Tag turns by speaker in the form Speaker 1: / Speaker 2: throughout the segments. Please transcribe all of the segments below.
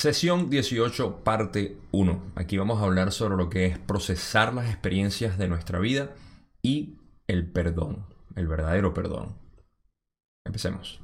Speaker 1: Sesión 18, parte 1. Aquí vamos a hablar sobre lo que es procesar las experiencias de nuestra vida y el perdón, el verdadero perdón. Empecemos.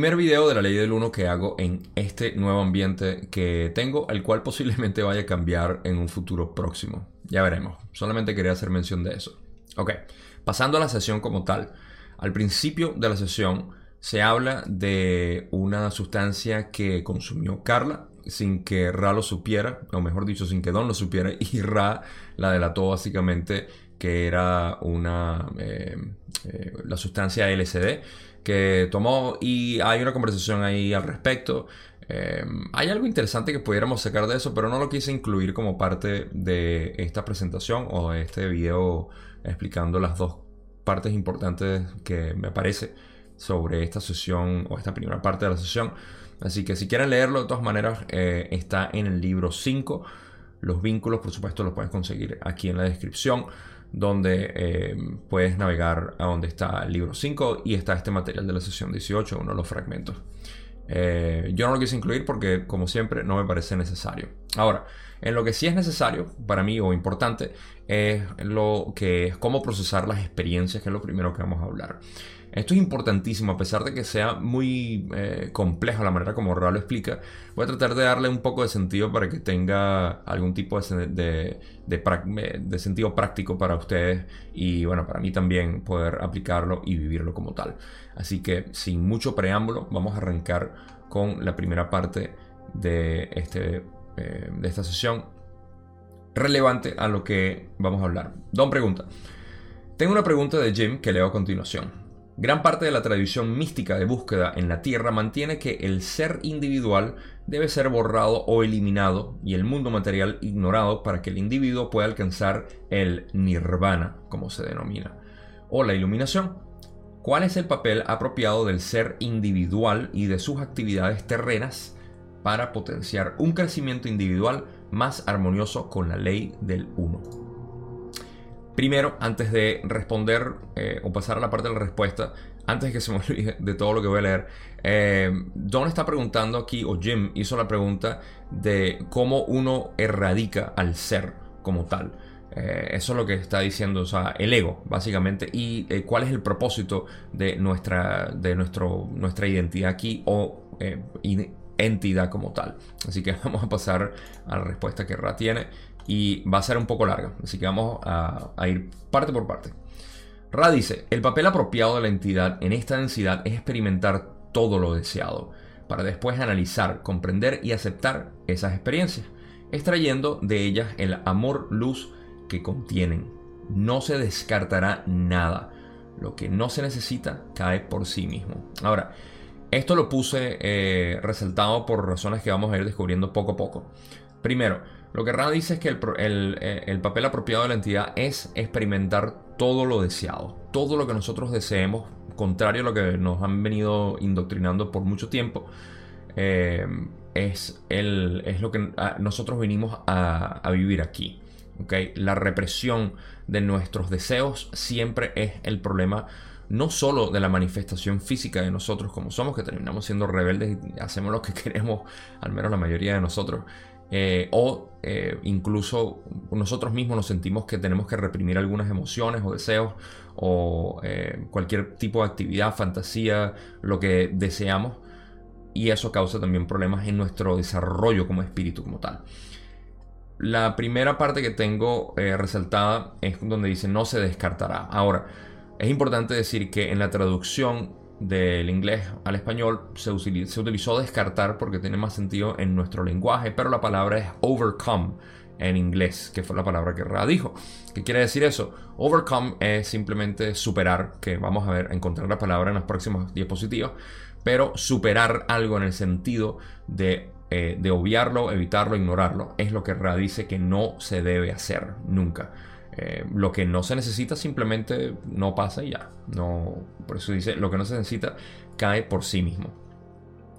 Speaker 1: Primer video de la ley del 1 que hago en este nuevo ambiente que tengo, el cual posiblemente vaya a cambiar en un futuro próximo. Ya veremos. Solamente quería hacer mención de eso. Ok, pasando a la sesión como tal. Al principio de la sesión se habla de una sustancia que consumió Carla sin que Ra lo supiera, o mejor dicho, sin que Don lo supiera, y Ra la delató básicamente que era una eh, eh, la sustancia LSD que tomó y hay una conversación ahí al respecto. Eh, hay algo interesante que pudiéramos sacar de eso, pero no lo quise incluir como parte de esta presentación o de este video explicando las dos partes importantes que me parece sobre esta sesión o esta primera parte de la sesión. Así que si quieren leerlo, de todas maneras, eh, está en el libro 5. Los vínculos, por supuesto, los puedes conseguir aquí en la descripción donde eh, puedes navegar a donde está el libro 5 y está este material de la sesión 18, uno de los fragmentos. Eh, yo no lo quise incluir porque, como siempre, no me parece necesario. Ahora, en lo que sí es necesario para mí o importante es lo que es cómo procesar las experiencias, que es lo primero que vamos a hablar. Esto es importantísimo, a pesar de que sea muy eh, complejo la manera como Ra lo explica. Voy a tratar de darle un poco de sentido para que tenga algún tipo de, de, sentido práctico para ustedes y, bueno, para mí también poder aplicarlo y vivirlo como tal. Así que, sin mucho preámbulo, vamos a arrancar con la primera parte de, este, eh, de esta sesión relevante a lo que vamos a hablar. Don pregunta. Tengo una pregunta de Jim que leo a continuación. Gran parte de la tradición mística de búsqueda en la Tierra mantiene que el ser individual debe ser borrado o eliminado y el mundo material ignorado para que el individuo pueda alcanzar el nirvana, como se denomina, o la iluminación. ¿Cuál es el papel apropiado del ser individual y de sus actividades terrenas para potenciar un crecimiento individual más armonioso con la ley del uno? Primero, antes de responder eh, o pasar a la parte de la respuesta, antes de que se me olvide de todo lo que voy a leer, eh, Don está preguntando aquí, o Jim hizo la pregunta de cómo uno erradica al ser como tal. Eh, eso es lo que está diciendo, o sea, el ego, básicamente, y cuál es el propósito de nuestra, de nuestro, nuestra identidad aquí o entidad como tal. Así que vamos a pasar a la respuesta que Ra tiene y va a ser un poco larga, así que vamos a, ir parte por parte. Ra dice, el papel apropiado de la entidad en esta densidad es experimentar todo lo deseado, para después analizar, comprender y aceptar esas experiencias, extrayendo de ellas el amor luz que contienen. No se descartará nada. Lo que no se necesita cae por sí mismo. Ahora, esto lo puse eh, resaltado por razones que vamos a ir descubriendo poco a poco. Primero, lo que Rana dice es que eh, el, papel apropiado de la entidad es experimentar todo lo deseado, todo lo que nosotros deseemos, contrario a lo que nos han venido indoctrinando por mucho tiempo. Eh, es, lo que ah, nosotros venimos a, vivir aquí. La represión de nuestros deseos siempre es el problema no solo de la manifestación física de nosotros como somos, que terminamos siendo rebeldes y hacemos lo que queremos, al menos la mayoría de nosotros, eh, o eh, incluso nosotros mismos nos sentimos que tenemos que reprimir algunas emociones o deseos o eh, cualquier tipo de actividad, fantasía, lo que deseamos y eso causa también problemas en nuestro desarrollo como espíritu como tal. La primera parte que tengo resaltada es donde dice no se descartará. Ahora, es importante decir que en la traducción del inglés al español se, utilizó descartar porque tiene más sentido en nuestro lenguaje, pero la palabra es overcome en inglés, que fue la palabra que Ra dijo. ¿Qué quiere decir eso? Overcome es simplemente superar, que vamos a ver, encontrar la palabra en las próximas diapositivas, pero superar algo en el sentido de, eh, de obviarlo, evitarlo, ignorarlo, es lo que Ra dice que no se debe hacer nunca. Eh, lo que no se necesita simplemente no pasa y ya. No, por eso dice, lo que no se necesita cae por sí mismo.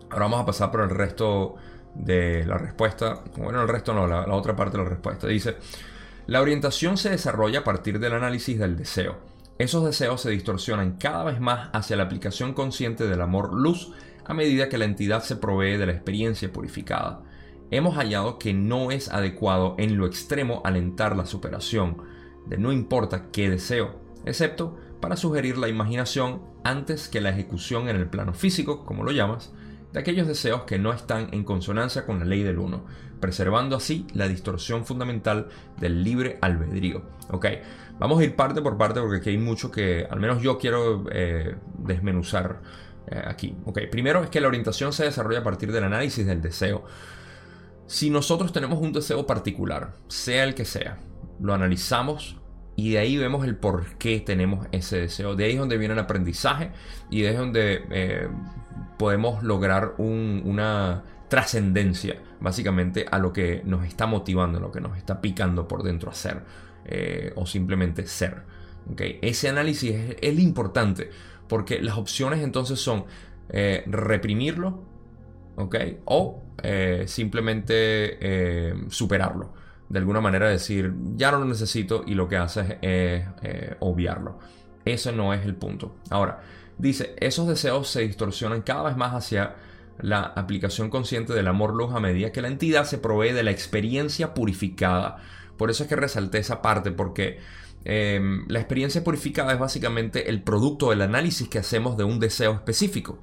Speaker 1: Ahora vamos a pasar por el resto de la respuesta. Bueno, el resto no, la, la otra parte de la respuesta. Dice, la orientación se desarrolla a partir del análisis del deseo. Esos deseos se distorsionan cada vez más hacia la aplicación consciente del amor-luz a medida que la entidad se provee de la experiencia purificada. Hemos hallado que no es adecuado en lo extremo alentar la superación de no importa qué deseo, excepto para sugerir la imaginación antes que la ejecución en el plano físico, como lo llamas, de aquellos deseos que no están en consonancia con la ley del uno, preservando así la distorsión fundamental del libre albedrío. Ok, vamos a ir parte por parte porque aquí hay mucho que al menos yo quiero eh, desmenuzar eh, aquí. Ok, primero es que la orientación se desarrolla a partir del análisis del deseo. Si nosotros tenemos un deseo particular, sea el que sea, lo analizamos y de ahí vemos el por qué tenemos ese deseo. De ahí es donde viene el aprendizaje y de ahí es donde eh, podemos lograr una trascendencia básicamente a lo que nos está motivando, lo que nos está picando por dentro a hacer eh, o simplemente ser. ¿okay? Ese análisis es, importante porque las opciones entonces son eh, reprimirlo ¿okay? o simplemente superarlo. De alguna manera decir, ya no lo necesito y lo que hace es obviarlo. Ese no es el punto. Ahora, dice, esos deseos se distorsionan cada vez más hacia la aplicación consciente del amor luz a medida que la entidad se provee de la experiencia purificada. Por eso es que resalté esa parte, porque eh, la experiencia purificada es básicamente el producto del análisis que hacemos de un deseo específico.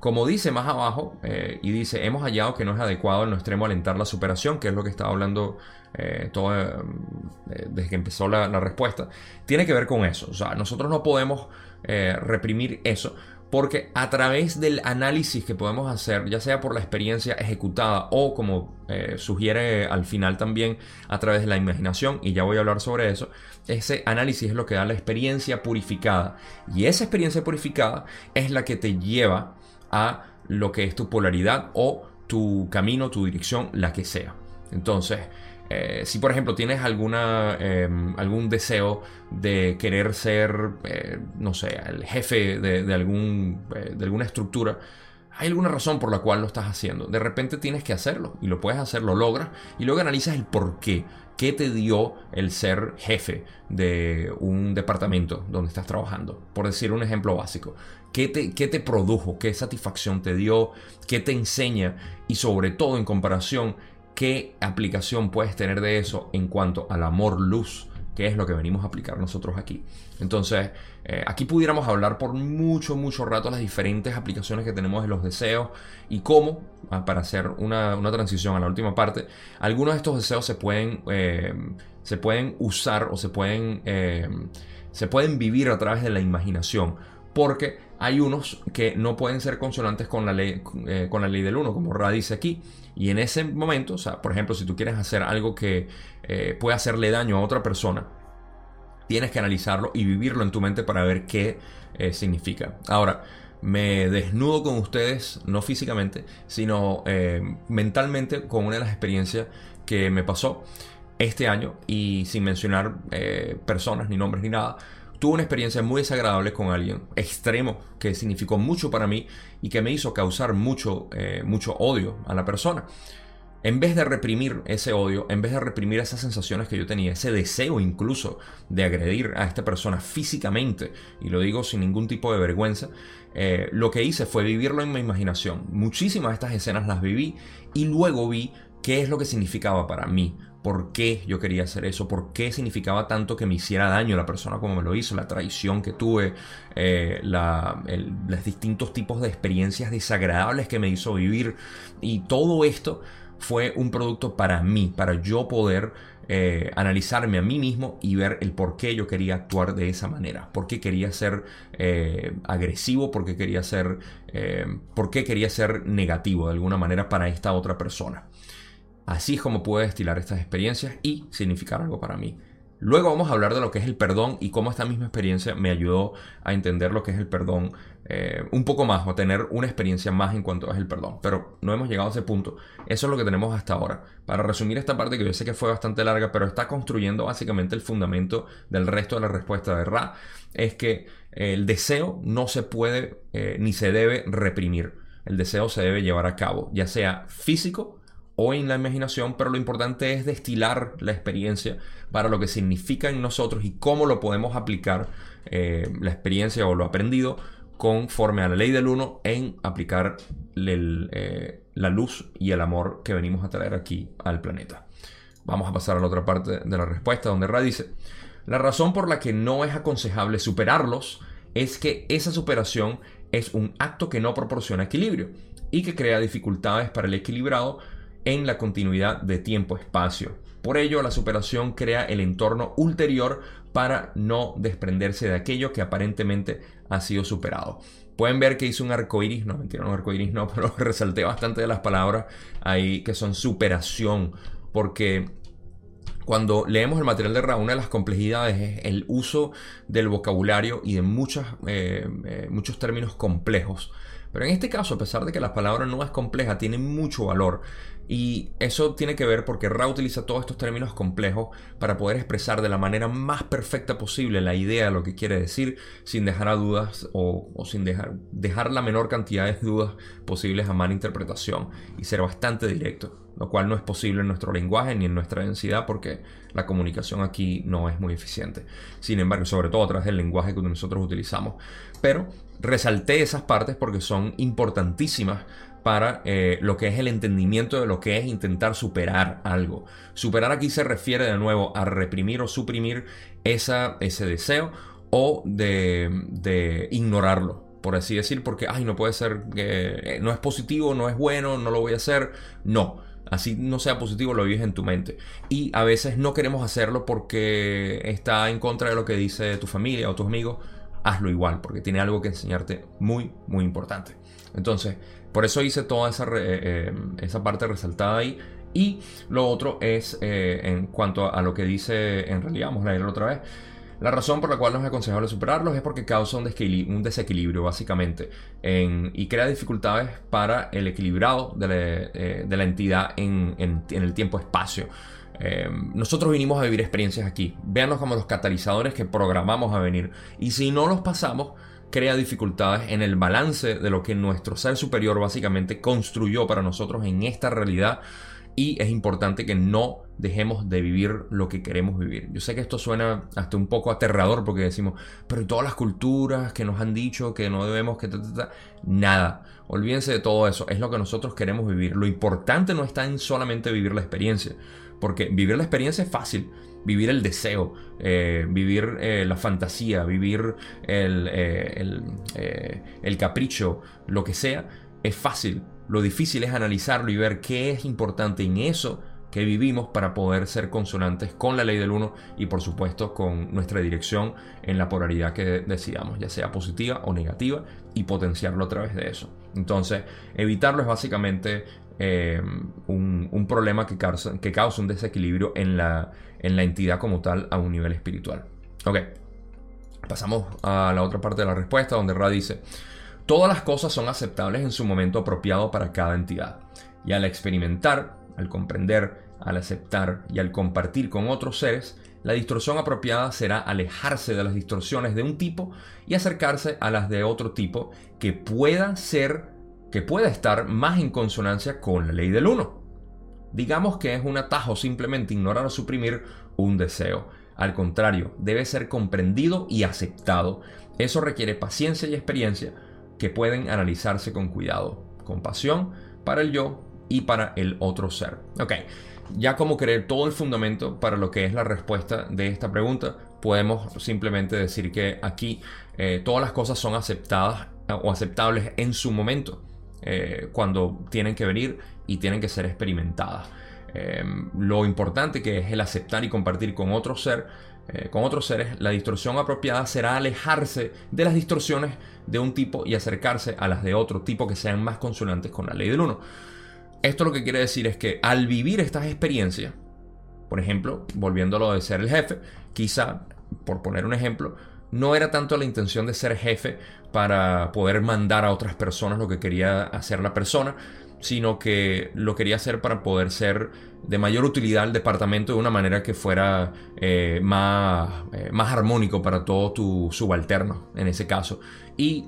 Speaker 1: Como dice más abajo, eh, y dice, hemos hallado que no es adecuado en lo extremo alentar la superación, que es lo que estaba hablando eh, todo, eh, desde que empezó la, respuesta, tiene que ver con eso. O sea, nosotros no podemos reprimir eso, porque a través del análisis que podemos hacer, ya sea por la experiencia ejecutada o como eh, sugiere al final también a través de la imaginación, y ya voy a hablar sobre eso, ese análisis es lo que da la experiencia purificada. Y esa experiencia purificada es la que te lleva a lo que es tu polaridad o tu camino, tu dirección, la que sea. Entonces, eh, si por ejemplo tienes alguna, eh, algún deseo de querer ser, eh, no sé, el jefe de, de algún, eh, de alguna estructura, hay alguna razón por la cual lo estás haciendo. De repente tienes que hacerlo y lo puedes hacer, lo logras y luego analizas el por qué. ¿Qué te dio el ser jefe de un departamento donde estás trabajando? Por decir un ejemplo básico. ¿Qué te, qué te produjo? ¿Qué satisfacción te dio? ¿Qué te enseña? Y sobre todo en comparación, ¿qué aplicación puedes tener de eso en cuanto al amor luz? que es lo que venimos a aplicar nosotros aquí. Entonces, eh, aquí pudiéramos hablar por mucho, mucho rato las diferentes aplicaciones que tenemos de los deseos y cómo, ah, para hacer una, una, transición a la última parte, algunos de estos deseos se pueden, eh, se pueden usar o se pueden, eh, se pueden vivir a través de la imaginación. Porque hay unos que no pueden ser consonantes con la ley, eh, con la ley del 1, como Ra dice aquí. Y en ese momento, o sea, por ejemplo, si tú quieres hacer algo que eh, puede hacerle daño a otra persona, tienes que analizarlo y vivirlo en tu mente para ver qué eh, significa. Ahora, me desnudo con ustedes, no físicamente, sino mentalmente con una de las experiencias que me pasó este año y sin mencionar personas, ni nombres, ni nada tuve una experiencia muy desagradable con alguien extremo que significó mucho para mí y que me hizo causar mucho, eh, mucho odio a la persona. En vez de reprimir ese odio, en vez de reprimir esas sensaciones que yo tenía, ese deseo incluso de agredir a esta persona físicamente, y lo digo sin ningún tipo de vergüenza, eh, lo que hice fue vivirlo en mi imaginación. Muchísimas de estas escenas las viví y luego vi qué es lo que significaba para mí, por qué yo quería hacer eso, por qué significaba tanto que me hiciera daño la persona como me lo hizo, la traición que tuve, eh, los distintos tipos de experiencias desagradables que me hizo vivir. Y todo esto fue un producto para mí, para yo poder eh, analizarme a mí mismo y ver el por qué yo quería actuar de esa manera, por qué quería ser eh, agresivo, por qué quería ser, por qué quería ser negativo de alguna manera para esta otra persona. Así es como puedo destilar estas experiencias y significar algo para mí. Luego vamos a hablar de lo que es el perdón y cómo esta misma experiencia me ayudó a entender lo que es el perdón eh, un poco más o a tener una experiencia más en cuanto es el perdón. Pero no hemos llegado a ese punto. Eso es lo que tenemos hasta ahora. Para resumir esta parte que yo sé que fue bastante larga, pero está construyendo básicamente el fundamento del resto de la respuesta de Ra, es que el deseo no se puede eh, ni se debe reprimir. el deseo se debe llevar a cabo, ya sea físico o en la imaginación, pero lo importante es destilar la experiencia para lo que significa en nosotros y cómo lo podemos aplicar, eh, la experiencia o lo aprendido, conforme a la ley del uno en aplicar eh, la luz y el amor que venimos a traer aquí al planeta. Vamos a pasar a la otra parte de la respuesta, donde Ra dice, la razón por la que no es aconsejable superarlos es que esa superación es un acto que no proporciona equilibrio y que crea dificultades para el equilibrado en la continuidad de tiempo-espacio. Por ello, la superación crea el entorno ulterior para no desprenderse de aquello que aparentemente ha sido superado. Pueden ver que hice un arco iris, no mentira, un arco iris no, pero resalté bastante de las palabras ahí que son superación, porque cuando leemos el material de Ra, una de las complejidades es el uso del vocabulario y de muchas, eh, eh, muchos términos complejos. Pero en este caso, a pesar de que la palabra no es compleja, tiene mucho valor. Y eso tiene que ver porque Ra utiliza todos estos términos complejos para poder expresar de la manera más perfecta posible la idea de lo que quiere decir sin dejar a dudas o, sin dejar, dejar la menor cantidad de dudas posibles a mala interpretación y ser bastante directo, lo cual no es posible en nuestro lenguaje ni en nuestra densidad porque la comunicación aquí no es muy eficiente. Sin embargo, sobre todo a través del lenguaje que nosotros utilizamos. Pero resalté esas partes porque son importantísimas para eh, lo que es el entendimiento de lo que es intentar superar algo. Superar aquí se refiere de nuevo a reprimir o suprimir esa, ese deseo o de, ignorarlo, por así decir, porque, ay, no puede ser, eh, no es positivo, no es bueno, no lo voy a hacer. No, así no sea positivo, lo vives en tu mente. Y a veces no queremos hacerlo porque está en contra de lo que dice tu familia o tus amigos. Hazlo igual, porque tiene algo que enseñarte muy, muy importante. Entonces, por eso hice toda esa, eh, eh, esa parte resaltada ahí. Y lo otro es eh, en cuanto a lo que dice, en realidad, vamos a leerlo otra vez. La razón por la cual no es aconsejable superarlos es porque causa un, desequilibrio, básicamente, y crea dificultades para el equilibrado de la, entidad en, el tiempo-espacio. Nosotros vinimos a vivir experiencias aquí. Véanlos como los catalizadores que programamos a venir. Y si no los pasamos, crea dificultades en el balance de lo que nuestro ser superior básicamente construyó para nosotros en esta realidad y es importante que no dejemos de vivir lo que queremos vivir. Yo sé que esto suena hasta un poco aterrador porque decimos, pero todas las culturas que nos han dicho que no debemos que... Nada, olvídense de todo eso, es lo que nosotros queremos vivir. Lo importante no está en solamente vivir la experiencia, porque vivir la experiencia es fácil vivir el deseo, eh, vivir eh, la fantasía, vivir el, eh, el, capricho, lo que sea, es fácil. Lo difícil es analizarlo y ver qué es importante en eso que vivimos para poder ser consonantes con la ley del uno y por supuesto con nuestra dirección en la polaridad que decidamos, ya sea positiva o negativa, y potenciarlo a través de eso. Entonces, evitarlo es básicamente un, problema que causa, que causa un desequilibrio en la, en la entidad como tal a un nivel espiritual. Ok, pasamos a la otra parte de la respuesta donde Ra dice, todas las cosas son aceptables en su momento apropiado para cada entidad. Y al experimentar, al comprender, al aceptar y al compartir con otros seres, la distorsión apropiada será alejarse de las distorsiones de un tipo y acercarse a las de otro tipo que pueda ser, que pueda estar más en consonancia con la ley del uno. Digamos que es un atajo simplemente ignorar o suprimir un deseo. Al contrario, debe ser comprendido y aceptado. Eso requiere paciencia y experiencia que pueden analizarse con cuidado, compasión para el yo y para el otro ser. Ok, ya como creer todo el fundamento para lo que es la respuesta de esta pregunta, podemos simplemente decir que aquí eh, todas las cosas son aceptadas o aceptables en su momento. Eh, cuando tienen que venir y tienen que ser experimentadas. Eh, lo importante que es el aceptar y compartir con ser, eh, con otros seres, la distorsión apropiada será alejarse de las distorsiones de un tipo y acercarse a las de otro tipo que sean más consonantes con la ley del uno. Esto lo que quiere decir es que al vivir estas experiencias, por ejemplo, volviéndolo de ser el jefe, quizá, por poner un ejemplo, no era tanto la intención de ser jefe para poder mandar a otras personas lo que quería hacer la persona, sino que lo quería hacer para poder ser de mayor utilidad al departamento de una manera que fuera eh, más, eh, más armónico para todo tu subalterno en ese caso. Y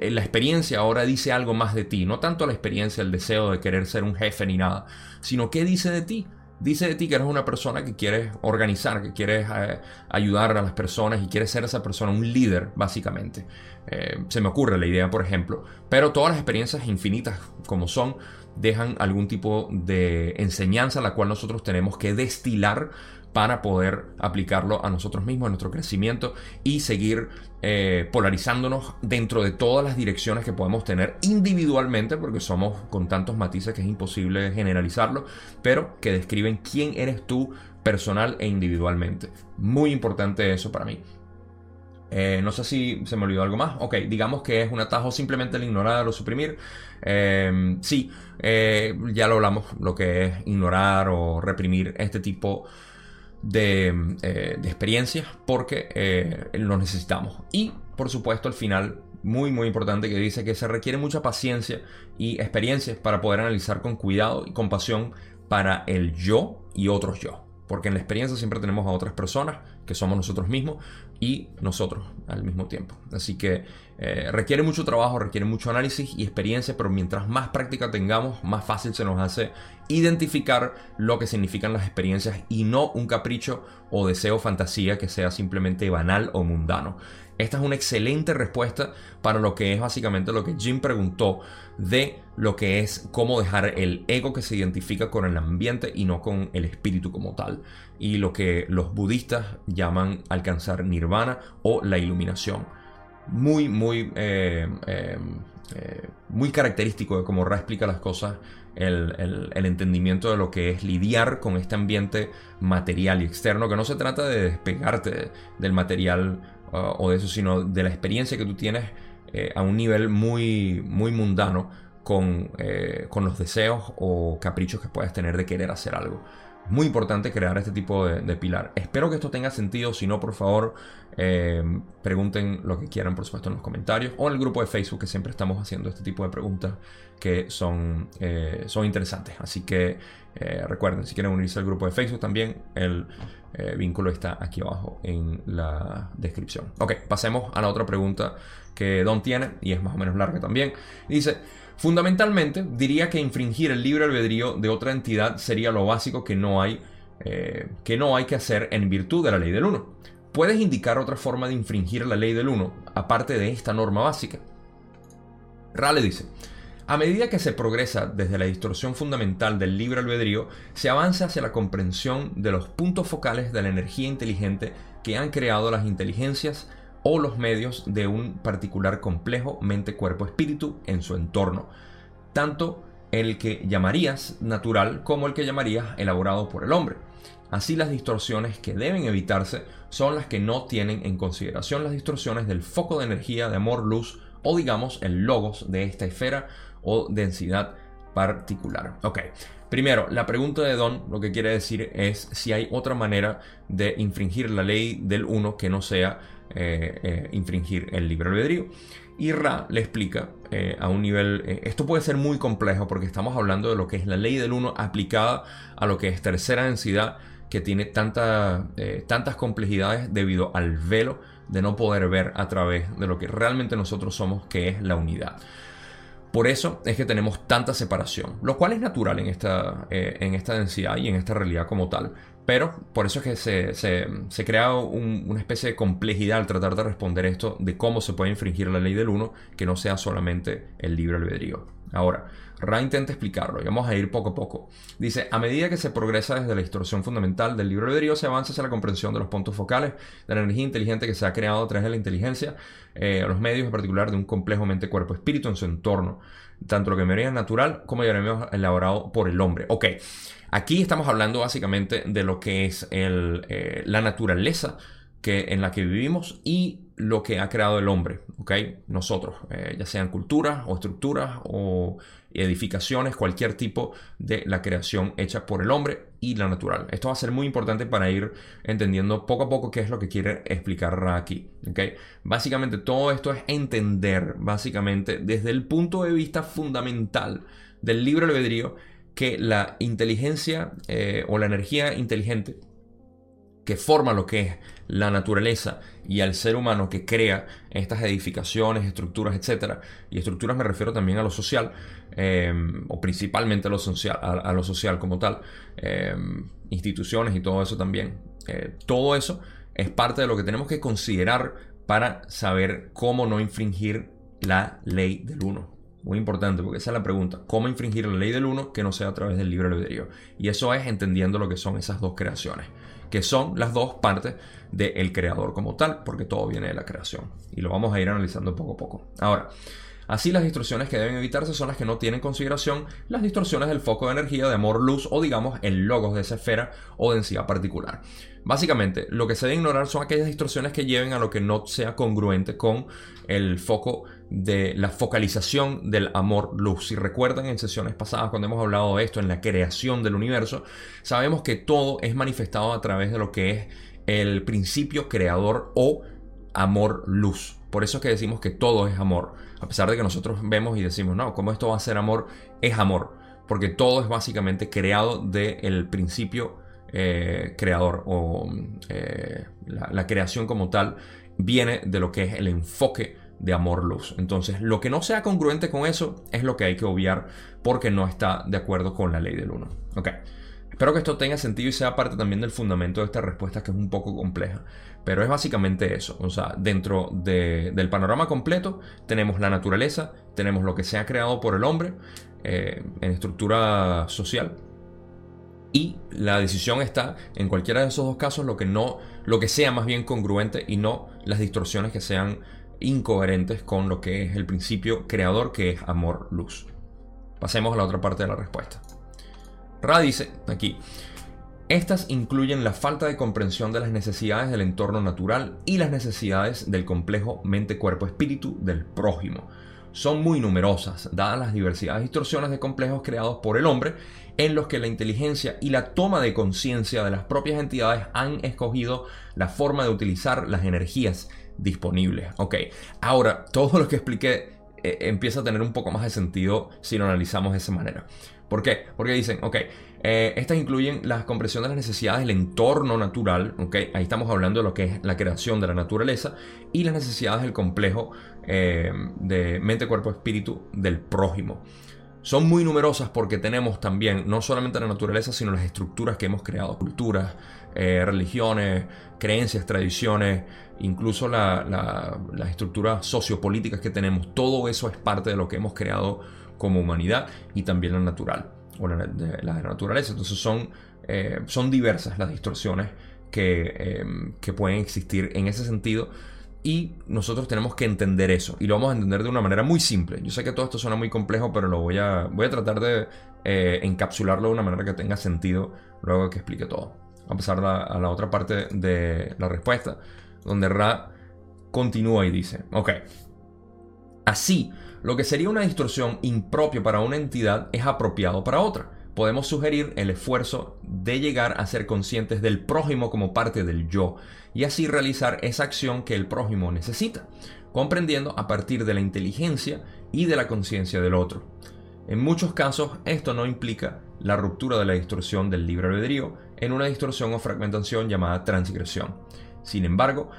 Speaker 1: eh, la experiencia ahora dice algo más de ti, no tanto la experiencia, el deseo de querer ser un jefe ni nada, sino qué dice de ti. Dice de ti que eres una persona que quieres organizar, que quieres eh, ayudar a las personas y quieres ser esa persona, un líder, básicamente. Eh, se me ocurre la idea, por ejemplo. Pero todas las experiencias infinitas como son, dejan algún tipo de enseñanza la cual nosotros tenemos que destilar para poder aplicarlo a nosotros mismos, a nuestro crecimiento y seguir eh, polarizándonos dentro de todas las direcciones que podemos tener individualmente, porque somos con tantos matices que es imposible generalizarlo, pero que describen quién eres tú personal e individualmente. Muy importante eso para mí. Eh, no sé si se me olvidó algo más. Ok, digamos que es un atajo simplemente el ignorar o suprimir. Eh, sí, ya lo hablamos, lo que es ignorar o reprimir este tipo de eh, experiencias porque eh, lo necesitamos. Y por supuesto al final, muy muy importante que dice que se requiere mucha paciencia y experiencias para poder analizar con cuidado y compasión para el yo y otros yo. Porque en la experiencia siempre tenemos a otras personas que somos nosotros mismos y nosotros al mismo tiempo. Así que eh, requiere mucho trabajo, requiere mucho análisis y experiencia, pero mientras más práctica tengamos, más fácil se nos hace identificar lo que significan las experiencias y no un capricho o deseo fantasía que sea simplemente banal o mundano. Esta es una excelente respuesta para lo que es básicamente lo que Jim preguntó de lo que es cómo dejar el ego que se identifica con el ambiente y no con el espíritu como tal. Y lo que los budistas llaman alcanzar nirvana o la iluminación. Muy, muy, eh, eh, eh, muy característico de cómo Ra explica las cosas el, entendimiento de lo que es lidiar con este ambiente material y externo, que no se trata de despegarte del material uh, o de eso, sino de la experiencia que tú tienes a un nivel muy, muy mundano con, con, los deseos o caprichos que puedes tener de querer hacer algo. Muy importante crear este tipo de, pilar. Espero que esto tenga sentido. Si no, por favor, eh, pregunten lo que quieran, por supuesto, en los comentarios o en el grupo de Facebook, que siempre estamos haciendo este tipo de preguntas que son, eh, son interesantes. Así que eh, recuerden, si quieren unirse al grupo de Facebook también, el vínculo está aquí abajo en la descripción. Ok, pasemos a la otra pregunta que Don tiene y es más o menos larga también. Dice. Fundamentalmente, diría que infringir el libre albedrío de otra entidad sería lo básico que no hay, eh, que, no hay que hacer en virtud de la ley del 1. ¿Puedes indicar otra forma de infringir la ley del 1 aparte de esta norma básica? Rale dice, a medida que se progresa desde la distorsión fundamental del libre albedrío, se avanza hacia la comprensión de los puntos focales de la energía inteligente que han creado las inteligencias o los medios de un particular complejo mente-cuerpo-espíritu en su entorno, tanto el que llamarías natural como el que llamarías elaborado por el hombre. Así las distorsiones que deben evitarse son las que no tienen en consideración las distorsiones del foco de energía de amor-luz o digamos el logos de esta esfera o densidad particular. Ok, primero, la pregunta de Don lo que quiere decir es si hay otra manera de infringir la ley del uno que no sea eh, eh, infringir el libre albedrío. Y Ra le explica eh, a un nivel, esto puede ser muy complejo porque estamos hablando de lo que es la ley del 1 aplicada a lo que es tercera densidad que tiene tanta, tantas complejidades debido al velo de no poder ver a través de lo que realmente nosotros somos, que es la unidad. Por eso es que tenemos tanta separación, lo cual es natural en esta, en esta densidad y en esta realidad como tal. Pero por eso es que se, crea una especie de complejidad al tratar de responder esto de cómo se puede infringir la ley del 1 que no sea solamente el libre albedrío. Ahora, Ra intenta explicarlo y vamos a ir poco a poco. Dice, a medida que se progresa desde la distorsión fundamental del libre albedrío, se avanza hacia la comprensión de los puntos focales de la energía inteligente que se ha creado a través de la inteligencia, eh, los medios en particular de un complejo mente-cuerpo-espíritu en su entorno, tanto lo que me natural como lo que elaborado por el hombre. Ok, Aquí estamos hablando básicamente de lo que es eh, la naturaleza que, en la que vivimos y lo que ha creado el hombre, ¿ok? Nosotros, eh, ya sean culturas o estructuras o edificaciones, cualquier tipo de la creación hecha por el hombre y la natural. Esto va a ser muy importante para ir entendiendo poco a poco qué es lo que quiere explicar aquí, ¿ok? Básicamente todo esto es entender, básicamente, desde el punto de vista fundamental del libro albedrío, que la inteligencia eh, o la energía inteligente que forma lo que es la naturaleza y al ser humano que crea estas edificaciones, estructuras, etc. Y estructuras me refiero también a lo social, em, o principalmente a lo social, a, lo social como tal, em, instituciones y todo eso también. Eh, todo eso es parte de lo que tenemos que considerar para saber cómo no infringir la ley del uno. Muy importante, porque esa es la pregunta. ¿Cómo infringir la ley del uno que no sea a través del libre albedrío? Y eso es entendiendo lo que son esas dos creaciones que son las dos partes del creador como tal, porque todo viene de la creación. Y lo vamos a ir analizando poco a poco. Ahora, Así las distorsiones que deben evitarse son las que no tienen consideración las distorsiones del foco de energía de amor-luz o digamos el logos de esa esfera o densidad particular. Básicamente, lo que se debe ignorar son aquellas distorsiones que lleven a lo que no sea congruente con el foco de la focalización del amor-luz. Si recuerdan en sesiones pasadas cuando hemos hablado de esto, en la creación del universo, sabemos que todo es manifestado a través de lo que es el principio creador o amor-luz. Por eso es que decimos que todo es amor. A pesar de que nosotros vemos y decimos, no, ¿cómo esto va a ser amor? Es amor. Porque todo es básicamente creado del principio eh, creador o eh, la, creación como tal viene de lo que es el enfoque de amor-luz. Entonces, lo que no sea congruente con eso es lo que hay que obviar porque no está de acuerdo con la ley del uno. Ok. Espero que esto tenga sentido y sea parte también del fundamento de esta respuesta que es un poco compleja. Pero es básicamente eso. O sea, dentro del panorama completo tenemos la naturaleza, tenemos lo que se ha creado por el hombre eh, en estructura social. Y la decisión está en cualquiera de esos dos casos lo que no, lo que sea más bien congruente y no las distorsiones que sean incoherentes con lo que es el principio creador que es amor-luz. Pasemos a la otra parte de la respuesta. Ra dice aquí, estas incluyen la falta de comprensión de las necesidades del entorno natural y las necesidades del complejo mente-cuerpo-espíritu del prójimo. Son muy numerosas, dadas las diversidades y distorsiones de complejos creados por el hombre, en los que la inteligencia y la toma de conciencia de las propias entidades han escogido la forma de utilizar las energías disponibles. Ahora todo lo que expliqué eh, empieza a tener un poco más de sentido si lo analizamos de esa manera. ¿Por qué? Porque dicen, ok, eh, estas incluyen la comprensión de las necesidades del entorno natural, ahí estamos hablando de lo que es la creación de la naturaleza y las necesidades del complejo eh, de mente, cuerpo, espíritu del prójimo. Son muy numerosas porque tenemos también no solamente la naturaleza, sino las estructuras que hemos creado, culturas, eh, religiones, creencias, tradiciones, incluso las estructuras sociopolíticas que tenemos. Todo eso es parte de lo que hemos creado como humanidad y también la natural o la, de, la naturaleza. Entonces son, eh, son diversas las distorsiones em, que, pueden existir en ese sentido y nosotros tenemos que entender eso y lo vamos a entender de una manera muy simple. Yo sé que todo esto suena muy complejo, pero lo voy a, voy a tratar de eh, encapsularlo de una manera que tenga sentido luego que explique todo. A pasar a la otra parte de la respuesta, donde Ra continúa y dice, ok, así lo que sería una distorsión impropia para una entidad es apropiado para otra. Podemos sugerir el esfuerzo de llegar a ser conscientes del prójimo como parte del yo y así realizar esa acción que el prójimo necesita, comprendiendo a partir de la inteligencia y de la conciencia del otro. En muchos casos esto no implica la ruptura de la distorsión del libre albedrío en una distorsión o fragmentación llamada transgresión. Sin embargo,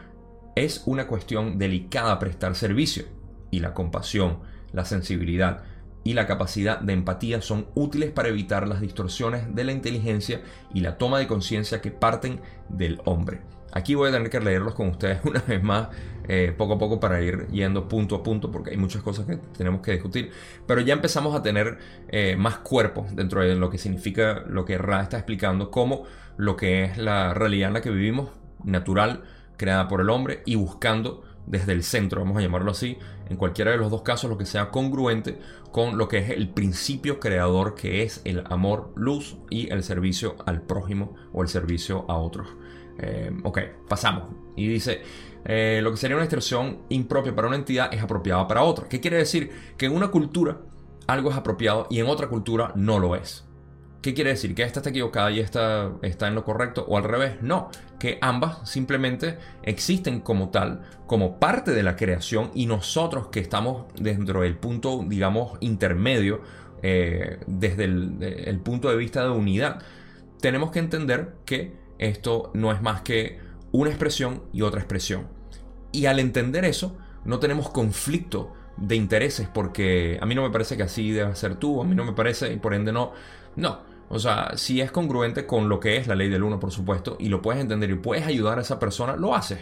Speaker 1: es una cuestión delicada prestar servicio y la compasión, la sensibilidad y la capacidad de empatía son útiles para evitar las distorsiones de la inteligencia y la toma de conciencia que parten del hombre. Aquí voy a tener que leerlos con ustedes una vez más, eh, poco a poco, para ir yendo punto a punto, porque hay muchas cosas que tenemos que discutir. Pero ya empezamos a tener eh, más cuerpo dentro de lo que significa lo que Ra está explicando, como lo que es la realidad en la que vivimos, natural, creada por el hombre, y buscando desde el centro, vamos a llamarlo así, en cualquiera de los dos casos, lo que sea congruente con lo que es el principio creador que es el amor, luz y el servicio al prójimo o el servicio a otros. Eh, ok, pasamos. Y dice, eh, lo que sería una expresión impropia para una entidad es apropiada para otra. ¿Qué quiere decir? Que en una cultura algo es apropiado y en otra cultura no lo es. ¿Qué quiere decir? ¿Que esta está equivocada y esta está en lo correcto? ¿O al revés? No, que ambas simplemente existen como tal, como parte de la creación y nosotros que estamos dentro del punto, digamos, intermedio, eh, desde el, punto de vista de unidad, tenemos que entender que esto no es más que una expresión y otra expresión. Y al entender eso, no tenemos conflicto de intereses porque a mí no me parece que así debe ser tú, a mí no me parece y por ende no. No, o sea, si es congruente con lo que es la ley del uno, por supuesto, y lo puedes entender y puedes ayudar a esa persona, lo haces.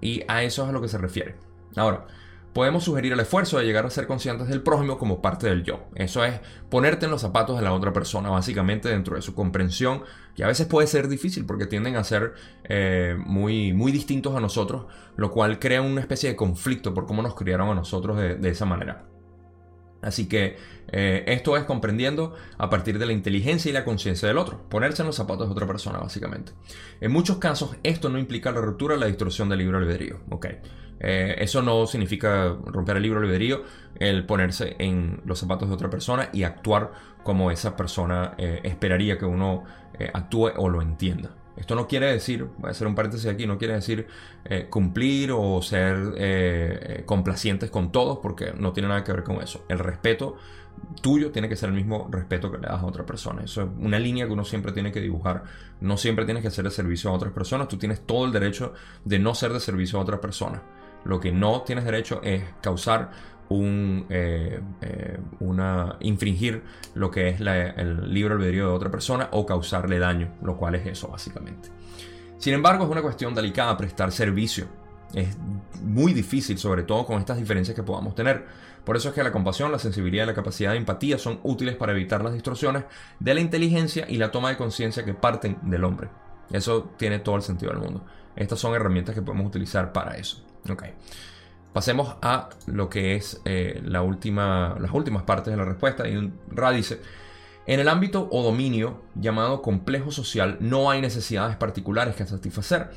Speaker 1: Y a eso es a lo que se refiere. Ahora, podemos sugerir el esfuerzo de llegar a ser conscientes del prójimo como parte del yo. Eso es ponerte en los zapatos de la otra persona, básicamente dentro de su comprensión, que a veces puede ser difícil porque tienden a ser eh, muy, muy distintos a nosotros, lo cual crea una especie de conflicto por cómo nos criaron a nosotros de esa manera. Así que eh, esto es comprendiendo a partir de la inteligencia y la conciencia del otro, ponerse en los zapatos de otra persona básicamente. En muchos casos esto no implica la ruptura o la distorsión del libre albedrío. Okay. Eh, eso no significa romper el libre albedrío, el ponerse en los zapatos de otra persona y actuar como esa persona eh, esperaría que uno actúe o lo entienda. Esto no quiere decir, voy a hacer un paréntesis aquí, no quiere decir eh, cumplir o ser eh, eh, complacientes con todos, porque no tiene nada que ver con eso. El respeto tuyo tiene que ser el mismo respeto que le das a otra persona. Eso es una línea que uno siempre tiene que dibujar. No siempre tienes que hacer de servicio a otras personas. Tú tienes todo el derecho de no ser de servicio a otras personas. Lo que no tienes derecho es causar un, eh, eh, una, infringir lo que es el libre albedrío de otra persona o causarle daño, lo cual es eso básicamente. Sin embargo, es una cuestión delicada prestar servicio. Es muy difícil, sobre todo con estas diferencias que podamos tener. Por eso es que la compasión, la sensibilidad y la capacidad de empatía son útiles para evitar las distorsiones de la inteligencia y la toma de conciencia que parten del hombre. Eso tiene todo el sentido del mundo. Estas son herramientas que podemos utilizar para eso. Okay. Pasemos a lo que es eh, la última, las últimas partes de la respuesta. Y Ra dice, en el ámbito o dominio llamado complejo social no hay necesidades particulares que satisfacer,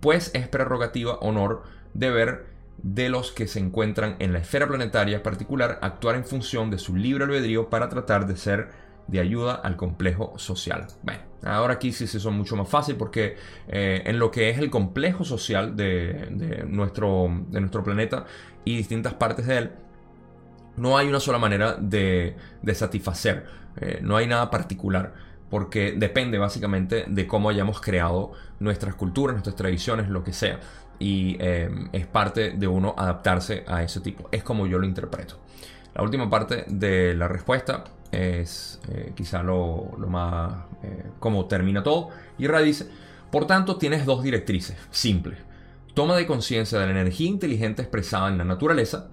Speaker 1: pues es prerrogativa, honor, deber de los que se encuentran en la esfera planetaria particular actuar en función de su libre albedrío para tratar de ser de ayuda al complejo social. Bueno, ahora aquí sí se son mucho más fácil porque eh, en lo que es el complejo social de, nuestro, de nuestro planeta y distintas partes de él, no hay una sola manera de, satisfacer, eh, no hay nada particular, porque depende básicamente de cómo hayamos creado nuestras culturas, nuestras tradiciones, lo que sea. Y eh, es parte de uno adaptarse a ese tipo. Es como yo lo interpreto. La última parte de la respuesta es eh, quizá lo, más eh, como termina todo. Y Ra dice, por tanto tienes dos directrices simples. Toma de conciencia de la energía inteligente expresada en la naturaleza.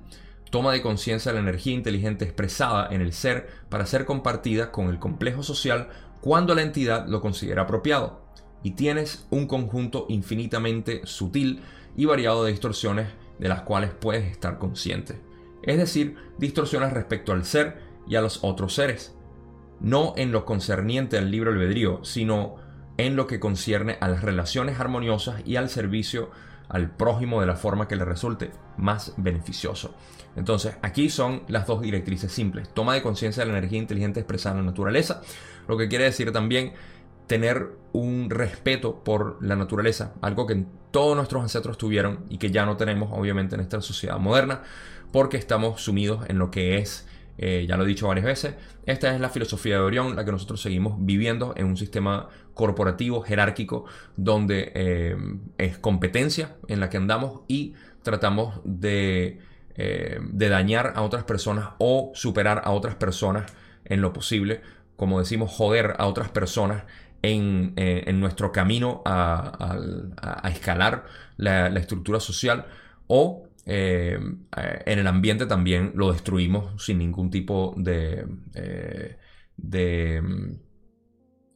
Speaker 1: Toma de conciencia de la energía inteligente expresada en el ser para ser compartida con el complejo social cuando la entidad lo considera apropiado. Y tienes un conjunto infinitamente sutil y variado de distorsiones de las cuales puedes estar consciente. Es decir, distorsiones respecto al ser y a los otros seres. No en lo concerniente al libre albedrío, sino en lo que concierne a las relaciones armoniosas y al servicio al prójimo de la forma que le resulte más beneficioso. Entonces, aquí son las dos directrices simples. Toma de conciencia de la energía inteligente expresada en la naturaleza, lo que quiere decir también tener un respeto por la naturaleza, algo que todos nuestros ancestros tuvieron y que ya no tenemos obviamente en esta sociedad moderna, porque estamos sumidos en lo que es eh, ya lo he dicho varias veces, esta es la filosofía de Orión, la que nosotros seguimos viviendo en un sistema corporativo, jerárquico, donde eh, es competencia en la que andamos y tratamos de, eh, de, dañar a otras personas o superar a otras personas en lo posible, como decimos, joder a otras personas en, nuestro camino a, escalar la, la estructura social o eh, en el ambiente también lo destruimos sin ningún tipo de, eh, de,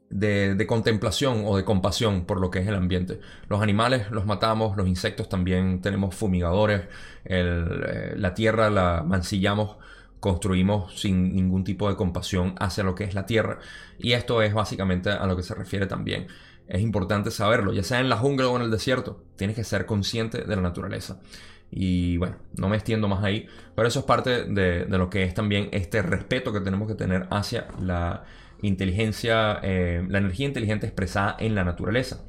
Speaker 1: de, contemplación o de compasión por lo que es el ambiente. Los animales los matamos, los insectos también tenemos fumigadores, eh, la tierra la mancillamos construimos sin ningún tipo de compasión hacia lo que es la tierra. Y esto es básicamente a lo que se refiere también. Es importante saberlo, ya sea en la jungla o en el desierto, tienes que ser consciente de la naturaleza. Y bueno, no me extiendo más ahí, pero eso es parte de, lo que es también este respeto que tenemos que tener hacia la inteligencia, eh, la energía inteligente expresada en la naturaleza.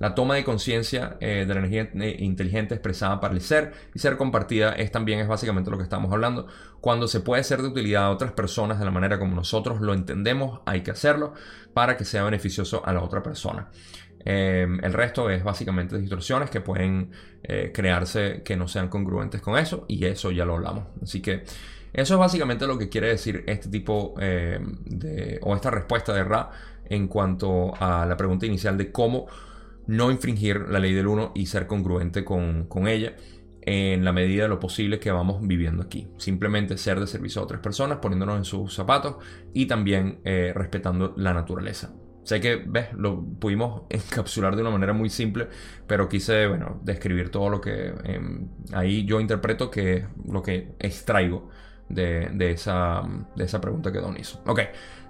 Speaker 1: La toma de conciencia eh, de la energía eh, inteligente expresada para el ser y ser compartida es también es básicamente lo que estamos hablando. Cuando se puede ser de utilidad a otras personas de la manera como nosotros lo entendemos, hay que hacerlo para que sea beneficioso a la otra persona. Em, el resto es básicamente distorsiones que pueden eh, crearse que no sean congruentes con eso y eso ya lo hablamos. Así que eso es básicamente lo que quiere decir este tipo em, de, o esta respuesta de Ra en cuanto a la pregunta inicial de cómo no infringir la ley del 1 y ser congruente con, ella en la medida de lo posible que vamos viviendo aquí. Simplemente ser de servicio a otras personas, poniéndonos en sus zapatos y también eh, respetando la naturaleza. Sé que, ves, lo pudimos encapsular de una manera muy simple, pero quise, bueno, describir todo lo que em, ahí yo interpreto que lo que extraigo de, esa, de esa pregunta que Don hizo. Ok,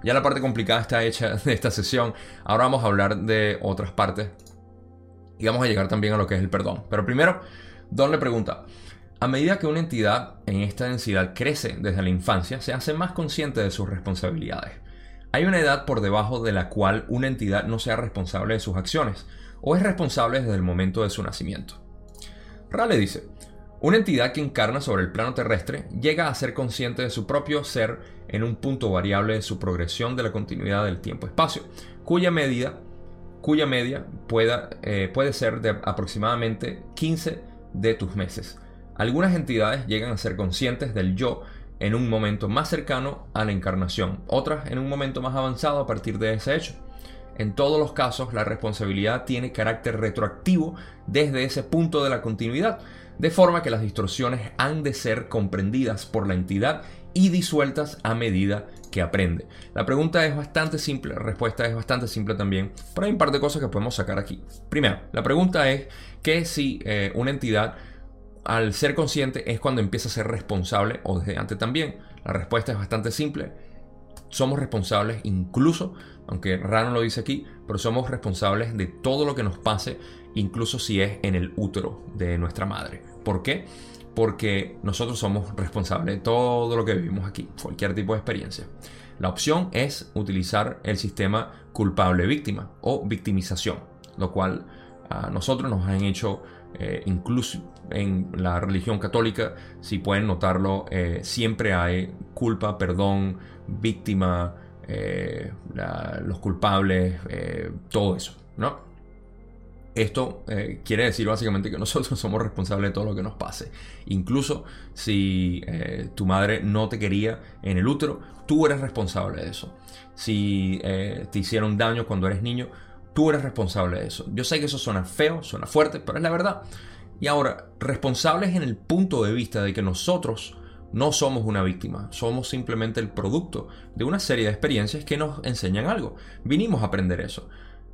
Speaker 1: ya la parte complicada está hecha de esta sesión. Ahora vamos a hablar de otras partes y vamos a llegar también a lo que es el perdón. Pero primero, Don le pregunta, a medida que una entidad en esta densidad crece desde la infancia, se hace más consciente de sus responsabilidades. ¿Hay una edad por debajo de la cual una entidad no sea responsable de sus acciones o es responsable desde el momento de su nacimiento? Rale dice, una entidad que encarna sobre el plano terrestre llega a ser consciente de su propio ser en un punto variable de su progresión de la continuidad del tiempo-espacio, cuya medida cuya media pueda, eh, puede ser de aproximadamente 15 de tus meses. Algunas entidades llegan a ser conscientes del yo en un momento más cercano a la encarnación, otras en un momento más avanzado a partir de ese hecho. En todos los casos, la responsabilidad tiene carácter retroactivo desde ese punto de la continuidad, de forma que las distorsiones han de ser comprendidas por la entidad y disueltas a medida que aprende. La pregunta es bastante simple, la respuesta es bastante simple también, pero hay un par de cosas que podemos sacar aquí. Primero, la pregunta es que si eh, una entidad al ser consciente es cuando empieza a ser responsable o desde antes también. La respuesta es bastante simple. Somos responsables incluso, aunque Rano lo dice aquí, pero somos responsables de todo lo que nos pase, incluso si es en el útero de nuestra madre. ¿Por qué? porque nosotros somos responsables de todo lo que vivimos aquí, cualquier tipo de experiencia. La opción es utilizar el sistema culpable-víctima o victimización, lo cual a nosotros nos han hecho, eh, incluso en la religión católica, si pueden notarlo, eh, siempre hay culpa, perdón, víctima, eh, los culpables, todo eso, ¿no? Esto eh, quiere decir básicamente que nosotros somos responsables de todo lo que nos pase. Incluso si eh, tu madre no te quería en el útero, tú eres responsable de eso. Si eh, te hicieron daño cuando eres niño, tú eres responsable de eso. Yo sé que eso suena feo, suena fuerte, pero es la verdad. Y ahora, responsables en el punto de vista de que nosotros no somos una víctima, somos simplemente el producto de una serie de experiencias que nos enseñan algo. Vinimos a aprender eso.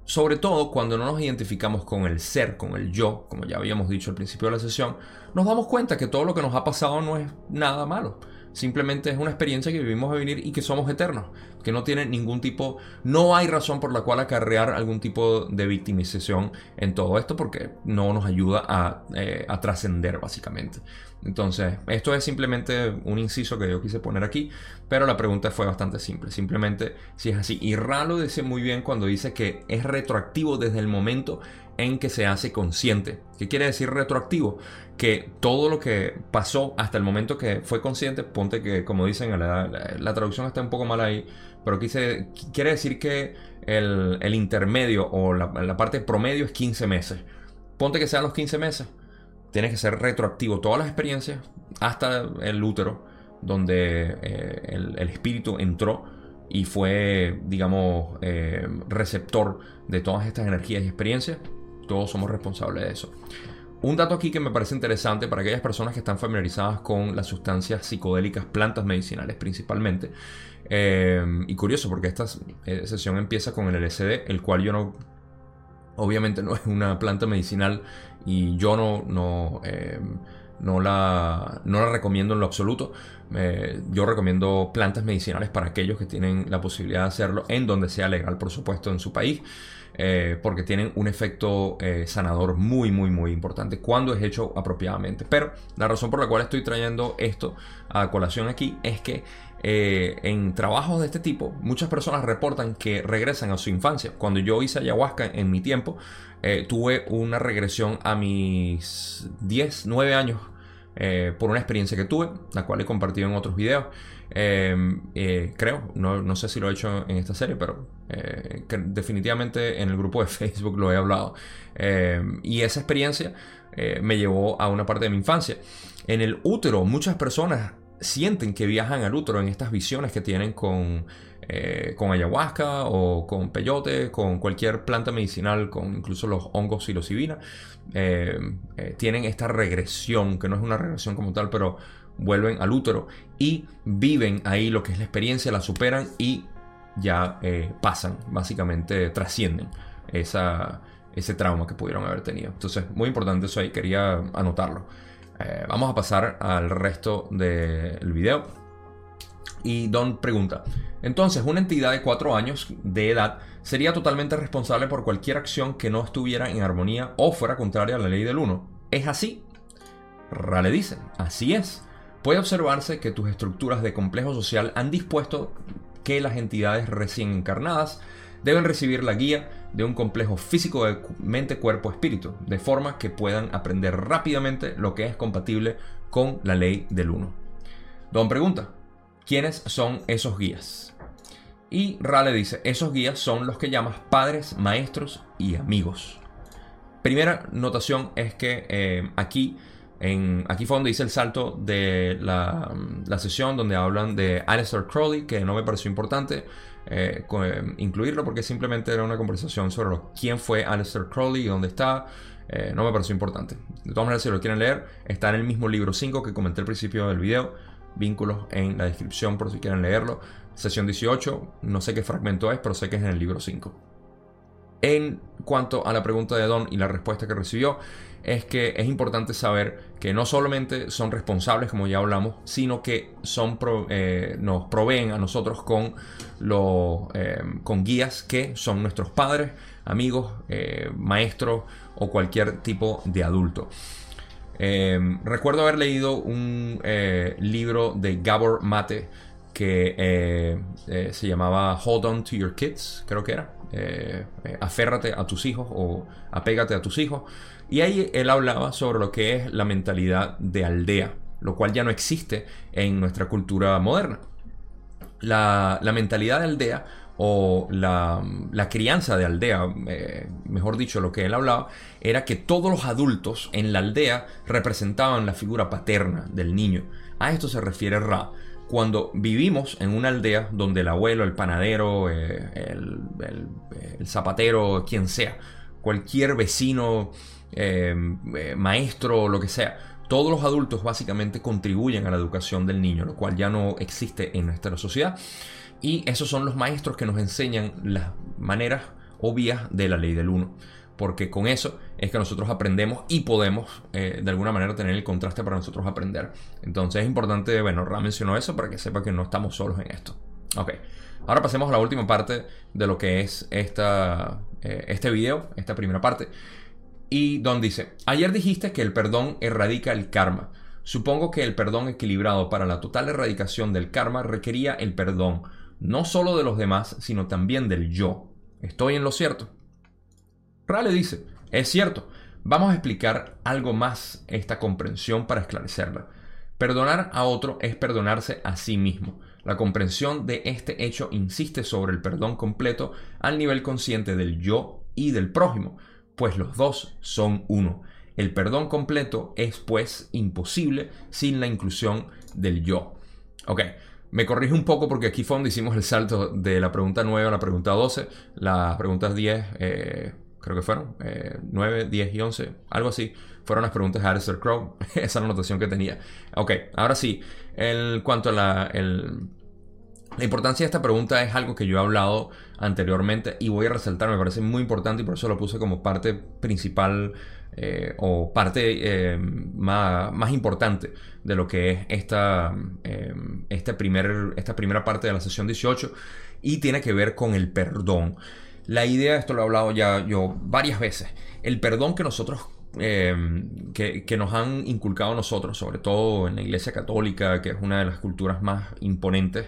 Speaker 1: Sobre todo cuando no nos identificamos con el ser, con el yo, como ya habíamos dicho al principio de la sesión, nos damos cuenta que todo lo que nos ha pasado no es nada malo. Simplemente es una experiencia que vivimos a vivir y que somos eternos, que no tiene ningún tipo, no hay razón por la cual acarrear algún tipo de victimización en todo esto porque no nos ayuda a, eh, a trascender básicamente. Entonces, esto es simplemente un inciso que yo quise poner aquí, pero la pregunta fue bastante simple. Simplemente si es así. Y Ralo dice muy bien cuando dice que es retroactivo desde el momento en que se hace consciente. ¿Qué quiere decir retroactivo? Que todo lo que pasó hasta el momento que fue consciente, ponte que, como dicen, la, traducción está un poco mal ahí, pero quise, quiere decir que el, intermedio o la, la parte promedio es 15 meses. Ponte que sean los 15 meses tienes que ser retroactivo todas las experiencias hasta el útero, donde eh, el, espíritu entró y fue, digamos, eh, receptor de todas estas energías y experiencias. Todos somos responsables de eso. Un dato aquí que me parece interesante para aquellas personas que están familiarizadas con las sustancias psicodélicas, plantas medicinales principalmente. Eh, y curioso porque esta sesión empieza con el LSD, el cual yo no obviamente no es una planta medicinal y yo no, no, eh, no, la, no la recomiendo en lo absoluto. Eh, yo recomiendo plantas medicinales para aquellos que tienen la posibilidad de hacerlo en donde sea legal, por supuesto, en su país. Eh, porque tienen un efecto sanador muy, muy, muy importante cuando es hecho apropiadamente. Pero la razón por la cual estoy trayendo esto a colación aquí es que eh, en trabajos de este tipo, muchas personas reportan que regresan a su infancia. Cuando yo hice ayahuasca en mi tiempo, eh, tuve una regresión a mis 10, 9 años eh, por una experiencia que tuve, la cual he compartido en otros videos. Em, eh, creo, no, sé si lo he hecho en esta serie, pero eh, definitivamente en el grupo de Facebook lo he hablado. Em, y esa experiencia me llevó a una parte de mi infancia. En el útero, muchas personas sienten que viajan al útero en estas visiones que tienen con, con ayahuasca o con peyote, con cualquier planta medicinal, con incluso los hongos los eh, tienen esta regresión, que no es una regresión como tal, pero vuelven al útero y viven ahí lo que es la experiencia, la superan y ya eh, pasan, básicamente trascienden esa, ese trauma que pudieron haber tenido. Entonces, muy importante eso ahí, quería anotarlo. Eh, vamos a pasar al resto del video. Y Don pregunta, entonces, una entidad de 4 años de edad sería totalmente responsable por cualquier acción que no estuviera en armonía o fuera contraria a la ley del 1. ¿Es así? Rale dice, así es puede observarse que tus estructuras de complejo social han dispuesto que las entidades recién encarnadas deben recibir la guía de un complejo físico de mente, cuerpo, espíritu, de forma que puedan aprender rápidamente lo que es compatible con la ley del uno. Don pregunta, ¿quiénes son esos guías? Y Rale dice, esos guías son los que llamas padres, maestros y amigos. Primera notación es que eh, aquí aquí fue donde hice el salto de la, sesión donde hablan de Aleister Crowley, que no me pareció importante eh, eh, incluirlo porque simplemente era una conversación sobre quién fue Aleister Crowley y dónde está. Eh, no me pareció importante. De todas maneras, si lo quieren leer, está en el mismo libro 5 que comenté al principio del video. Vínculos en la descripción por si quieren leerlo. Sesión 18, no sé qué fragmento es, pero sé que es en el libro 5. En cuanto a la pregunta de Don y la respuesta que recibió, es que es importante saber que no solamente son responsables, como ya hablamos, sino que son eh, nos proveen a nosotros con, eh, con guías que son nuestros padres, amigos, eh, maestros o cualquier tipo de adulto. recuerdo haber leído un libro de Gabor Mate que se llamaba Hold On to Your Kids, creo que era. aférrate a tus hijos o apégate a tus hijos. Y ahí él hablaba sobre lo que es la mentalidad de aldea, lo cual ya no existe en nuestra cultura moderna. La, mentalidad de aldea o la, crianza de aldea, eh, mejor dicho, lo que él hablaba, era que todos los adultos en la aldea representaban la figura paterna del niño. A esto se refiere Ra. Cuando vivimos en una aldea donde el abuelo, el panadero, eh, el, zapatero, quien sea, cualquier vecino Em, eh, maestro lo que sea. Todos los adultos básicamente contribuyen a la educación del niño, lo cual ya no existe en nuestra sociedad. Y esos son los maestros que nos enseñan las maneras obvias de la ley del uno. Porque con eso es que nosotros aprendemos y podemos eh, de alguna manera tener el contraste para nosotros aprender. Entonces es importante, bueno, Ra mencionó eso para que sepa que no estamos solos en esto. Ok, ahora pasemos a la última parte de lo que es esta, eh, este video, esta primera parte. Y Don dice, ayer dijiste que el perdón erradica el karma. Supongo que el perdón equilibrado para la total erradicación del karma requería el perdón, no solo de los demás, sino también del yo. ¿Estoy en lo cierto? Rale dice, es cierto. Vamos a explicar algo más esta comprensión para esclarecerla. Perdonar a otro es perdonarse a sí mismo. La comprensión de este hecho insiste sobre el perdón completo al nivel consciente del yo y del prójimo, pues los dos son uno. El perdón completo es pues imposible sin la inclusión del yo. Ok, me corrijo un poco porque aquí fue hicimos el salto de la pregunta 9 a la pregunta 12. Las preguntas 10, eh, creo que fueron, 9, eh, 10 y 11, algo así, fueron las preguntas de Alistair Crow. Esa es la anotación que tenía. Ok, ahora sí, en cuanto a la, la importancia de esta pregunta es algo que yo he hablado anteriormente y voy a resaltar, me parece muy importante y por eso lo puse como parte principal eh, o parte eh, más, importante de lo que es esta, eh, este primer, esta primera parte de la sesión 18 y tiene que ver con el perdón. La idea, esto lo he hablado ya yo varias veces, el perdón que nosotros que, que, nos han inculcado nosotros, sobre todo en la Iglesia Católica, que es una de las culturas más imponentes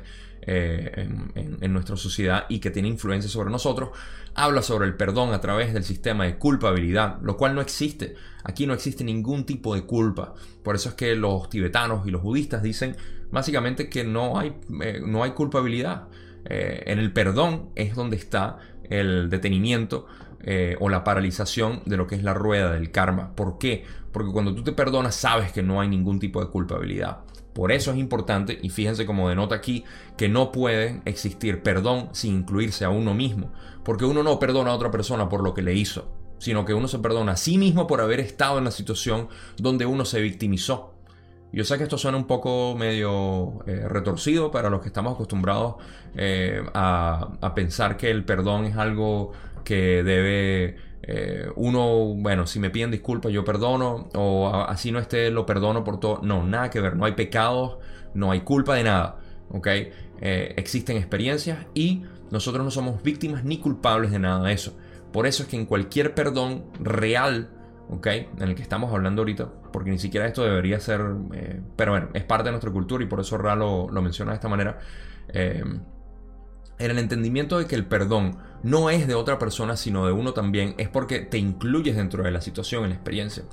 Speaker 1: eh, en, nuestra sociedad y que tiene influencia sobre nosotros, habla sobre el perdón a través del sistema de culpabilidad, lo cual no existe. Aquí no existe ningún tipo de culpa. Por eso es que los tibetanos y los budistas dicen básicamente que no hay, eh, no hay culpabilidad. Eh, en el perdón es donde está el detenimiento o la paralización de lo que es la rueda del karma. ¿Por qué? Porque cuando tú te perdonas sabes que no hay ningún tipo de culpabilidad. Por eso es importante, y fíjense como denota aquí, que no puede existir perdón sin incluirse a uno mismo, porque uno no perdona a otra persona por lo que le hizo, sino que uno se perdona a sí mismo por haber estado en la situación donde uno se victimizó. Yo sé que esto suena un poco medio eh, retorcido para los que estamos acostumbrados eh, a, pensar que el perdón es algo que debe eh, uno, bueno, si me piden disculpas yo perdono, o así no esté, lo perdono por todo. No, nada que ver, no hay pecados, no hay culpa de nada, existen experiencias y nosotros no somos víctimas ni culpables de nada de eso. Por eso es que en cualquier perdón real, ¿ok? En el que estamos hablando ahorita, porque ni siquiera esto debería ser, eh, pero bueno, es parte de nuestra cultura y por eso Ra lo, lo menciona de esta manera en el entendimiento de que el perdón no es de otra persona sino de uno también, es porque te incluyes dentro de la situación, en la experiencia.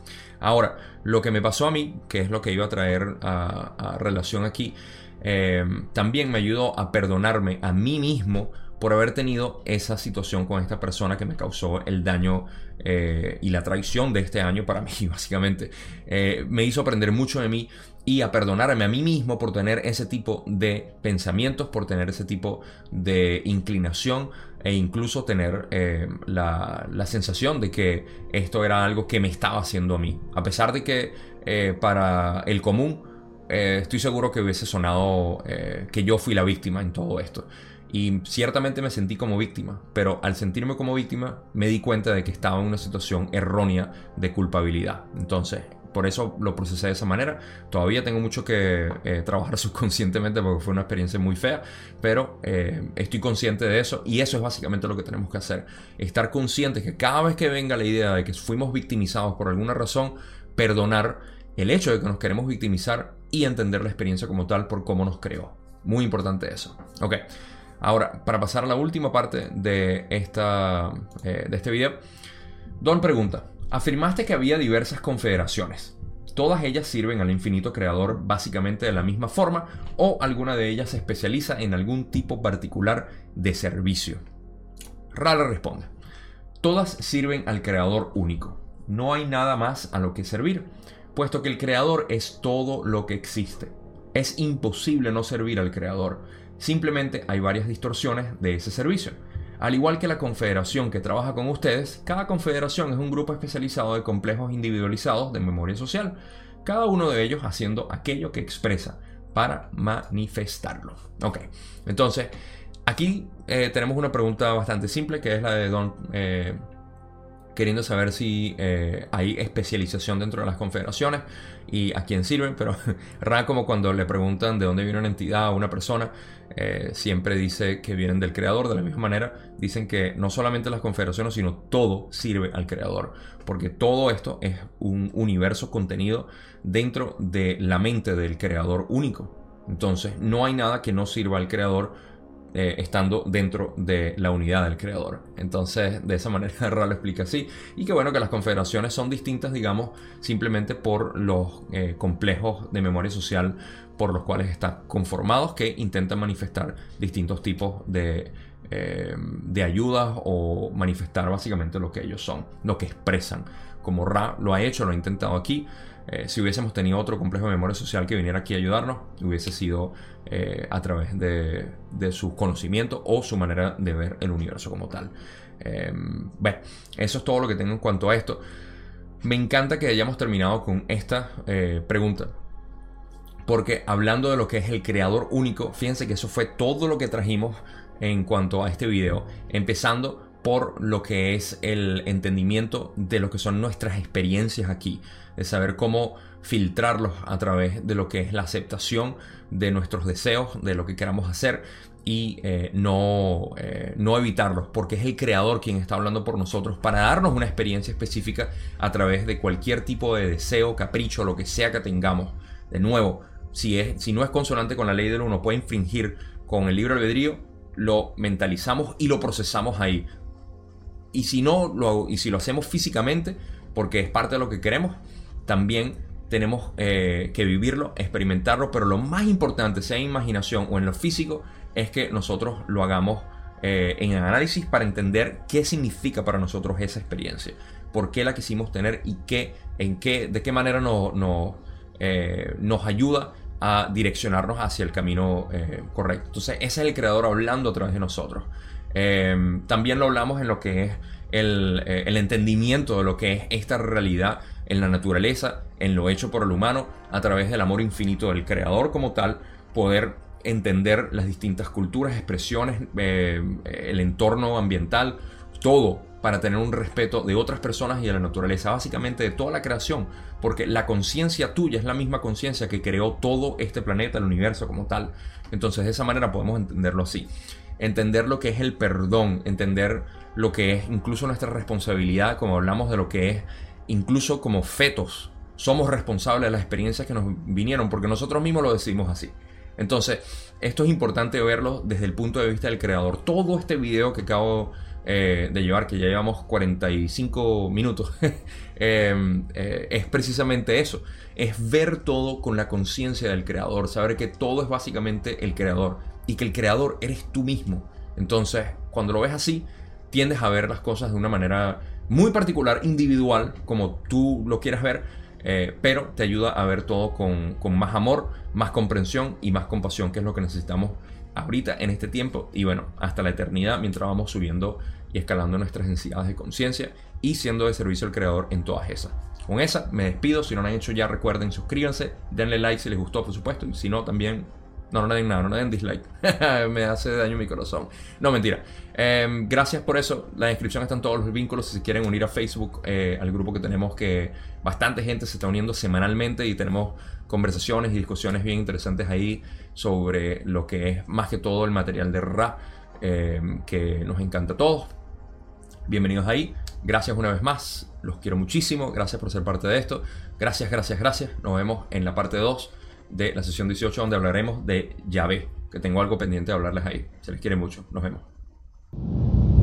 Speaker 1: Ahora, lo que me pasó a mí, que es lo que iba a traer a, relación aquí, eh, también me ayudó a perdonarme a mí mismo por haber tenido esa situación con esta persona que me causó el daño eh, y la traición de este año para mí, básicamente. Eh, me hizo aprender mucho de mí y a perdonarme a mí mismo por tener ese tipo de pensamientos, por tener ese tipo de inclinación e incluso tener eh, la, sensación de que esto era algo que me estaba haciendo a mí. A pesar de que eh, para el común estoy seguro que hubiese sonado que yo fui la víctima en todo esto. Y ciertamente me sentí como víctima, pero al sentirme como víctima me di cuenta de que estaba en una situación errónea de culpabilidad. Entonces, por eso lo procesé de esa manera. Todavía tengo mucho que eh, trabajar subconscientemente porque fue una experiencia muy fea, pero eh, estoy consciente de eso y eso es básicamente lo que tenemos que hacer. Estar conscientes que cada vez que venga la idea de que fuimos victimizados por alguna razón, perdonar el hecho de que nos queremos victimizar y entender la experiencia como tal por cómo nos creó. Muy importante eso. Ok. Ahora, para pasar a la última parte de, esta, eh, de este video, Don pregunta, Afirmaste que había diversas confederaciones. Todas ellas sirven al infinito creador básicamente de la misma forma o alguna de ellas se especializa en algún tipo particular de servicio. Rara responde. Todas sirven al creador único. No hay nada más a lo que servir, puesto que el creador es todo lo que existe. Es imposible no servir al creador. Simplemente hay varias distorsiones de ese servicio. Al igual que la confederación que trabaja con ustedes, cada confederación es un grupo especializado de complejos individualizados de memoria social, cada uno de ellos haciendo aquello que expresa para manifestarlo. Ok, entonces aquí eh, tenemos una pregunta bastante simple que es la de Don eh, queriendo saber si eh, hay especialización dentro de las confederaciones y a quién sirven, pero rara como cuando le preguntan de dónde viene una entidad o una persona, eh, siempre dice que vienen del creador. De la misma manera, dicen que no solamente las confederaciones, sino todo sirve al creador, porque todo esto es un universo contenido dentro de la mente del creador único. Entonces, no hay nada que no sirva al creador eh, estando dentro de la unidad del creador. Entonces, de esa manera, Ra lo explica así. Y que bueno que las confederaciones son distintas, digamos, simplemente por los eh, complejos de memoria social por los cuales están conformados que intentan manifestar distintos tipos de, eh, de ayudas o manifestar básicamente lo que ellos son, lo que expresan. Como Ra lo ha hecho, lo ha intentado aquí. si hubiésemos tenido otro complejo de memoria social que viniera aquí a ayudarnos, hubiese sido eh, a través de, su conocimiento o su manera de ver el universo como tal. Em, bueno, eso es todo lo que tengo en cuanto a esto. Me encanta que hayamos terminado con esta eh, pregunta. Porque hablando de lo que es el creador único, fíjense que eso fue todo lo que trajimos en cuanto a este video. Empezando por lo que es el entendimiento de lo que son nuestras experiencias aquí. De saber cómo filtrarlos a través de lo que es la aceptación de nuestros deseos, de lo que queramos hacer y eh, no, eh, no evitarlos, porque es el creador quien está hablando por nosotros para darnos una experiencia específica a través de cualquier tipo de deseo, capricho, lo que sea que tengamos. De nuevo, si, es, si no es consonante con la ley del uno, puede infringir con el libro albedrío, lo mentalizamos y lo procesamos ahí. Y si no, lo, y si lo hacemos físicamente, porque es parte de lo que queremos, también tenemos eh, que vivirlo, experimentarlo, pero lo más importante, sea en imaginación o en lo físico, es que nosotros lo hagamos eh, en análisis para entender qué significa para nosotros esa experiencia, por qué la quisimos tener y qué, en qué, de qué manera eh, nos ayuda a direccionarnos hacia el camino correcto. Entonces, ese es el creador hablando a través de nosotros. también lo hablamos en lo que es el entendimiento de lo que es esta realidad en la naturaleza, en lo hecho por el humano, a través del amor infinito del creador como tal, poder entender las distintas culturas, expresiones, eh, el entorno ambiental, todo para tener un respeto de otras personas y de la naturaleza, básicamente de toda la creación, porque la conciencia tuya es la misma conciencia que creó todo este planeta, el universo como tal. Entonces de esa manera podemos entenderlo así. Entender lo que es el perdón, entender lo que es incluso nuestra responsabilidad, como hablamos de lo que es incluso como fetos, somos responsables de las experiencias que nos vinieron, porque nosotros mismos lo decimos así. Entonces, esto es importante verlo desde el punto de vista del creador. Todo este video que acabo eh, de llevar, que ya llevamos 45 minutos, em, eh, es precisamente eso. Es ver todo con la conciencia del creador, saber que todo es básicamente el creador y que el creador eres tú mismo. Entonces, cuando lo ves así, tiendes a ver las cosas de una manera muy particular, individual, como tú lo quieras ver, eh, pero te ayuda a ver todo con, más amor, más comprensión y más compasión, que es lo que necesitamos ahorita en este tiempo. Y bueno, hasta la eternidad mientras vamos subiendo y escalando nuestras densidades de conciencia y siendo de servicio al creador en todas esas. Con esa me despido, si no lo han hecho ya recuerden suscríbanse, denle like si les gustó por supuesto. Y si no también no, no den nada, no den dislike. me hace daño mi corazón. No, mentira. Em, gracias por eso. La descripción están todos los vínculos. Si quieren unir a Facebook, eh, al grupo que tenemos, que bastante gente se está uniendo semanalmente y tenemos conversaciones y discusiones bien interesantes ahí sobre lo que es más que todo el material de rap em, que nos encanta a todos. Bienvenidos ahí. Gracias una vez más. Los quiero muchísimo. Gracias por ser parte de esto. Gracias, gracias, gracias. Nos vemos en la parte 2 de la sesión 18 donde hablaremos de llave, que tengo algo pendiente de hablarles ahí. Se les quiere mucho. Nos vemos.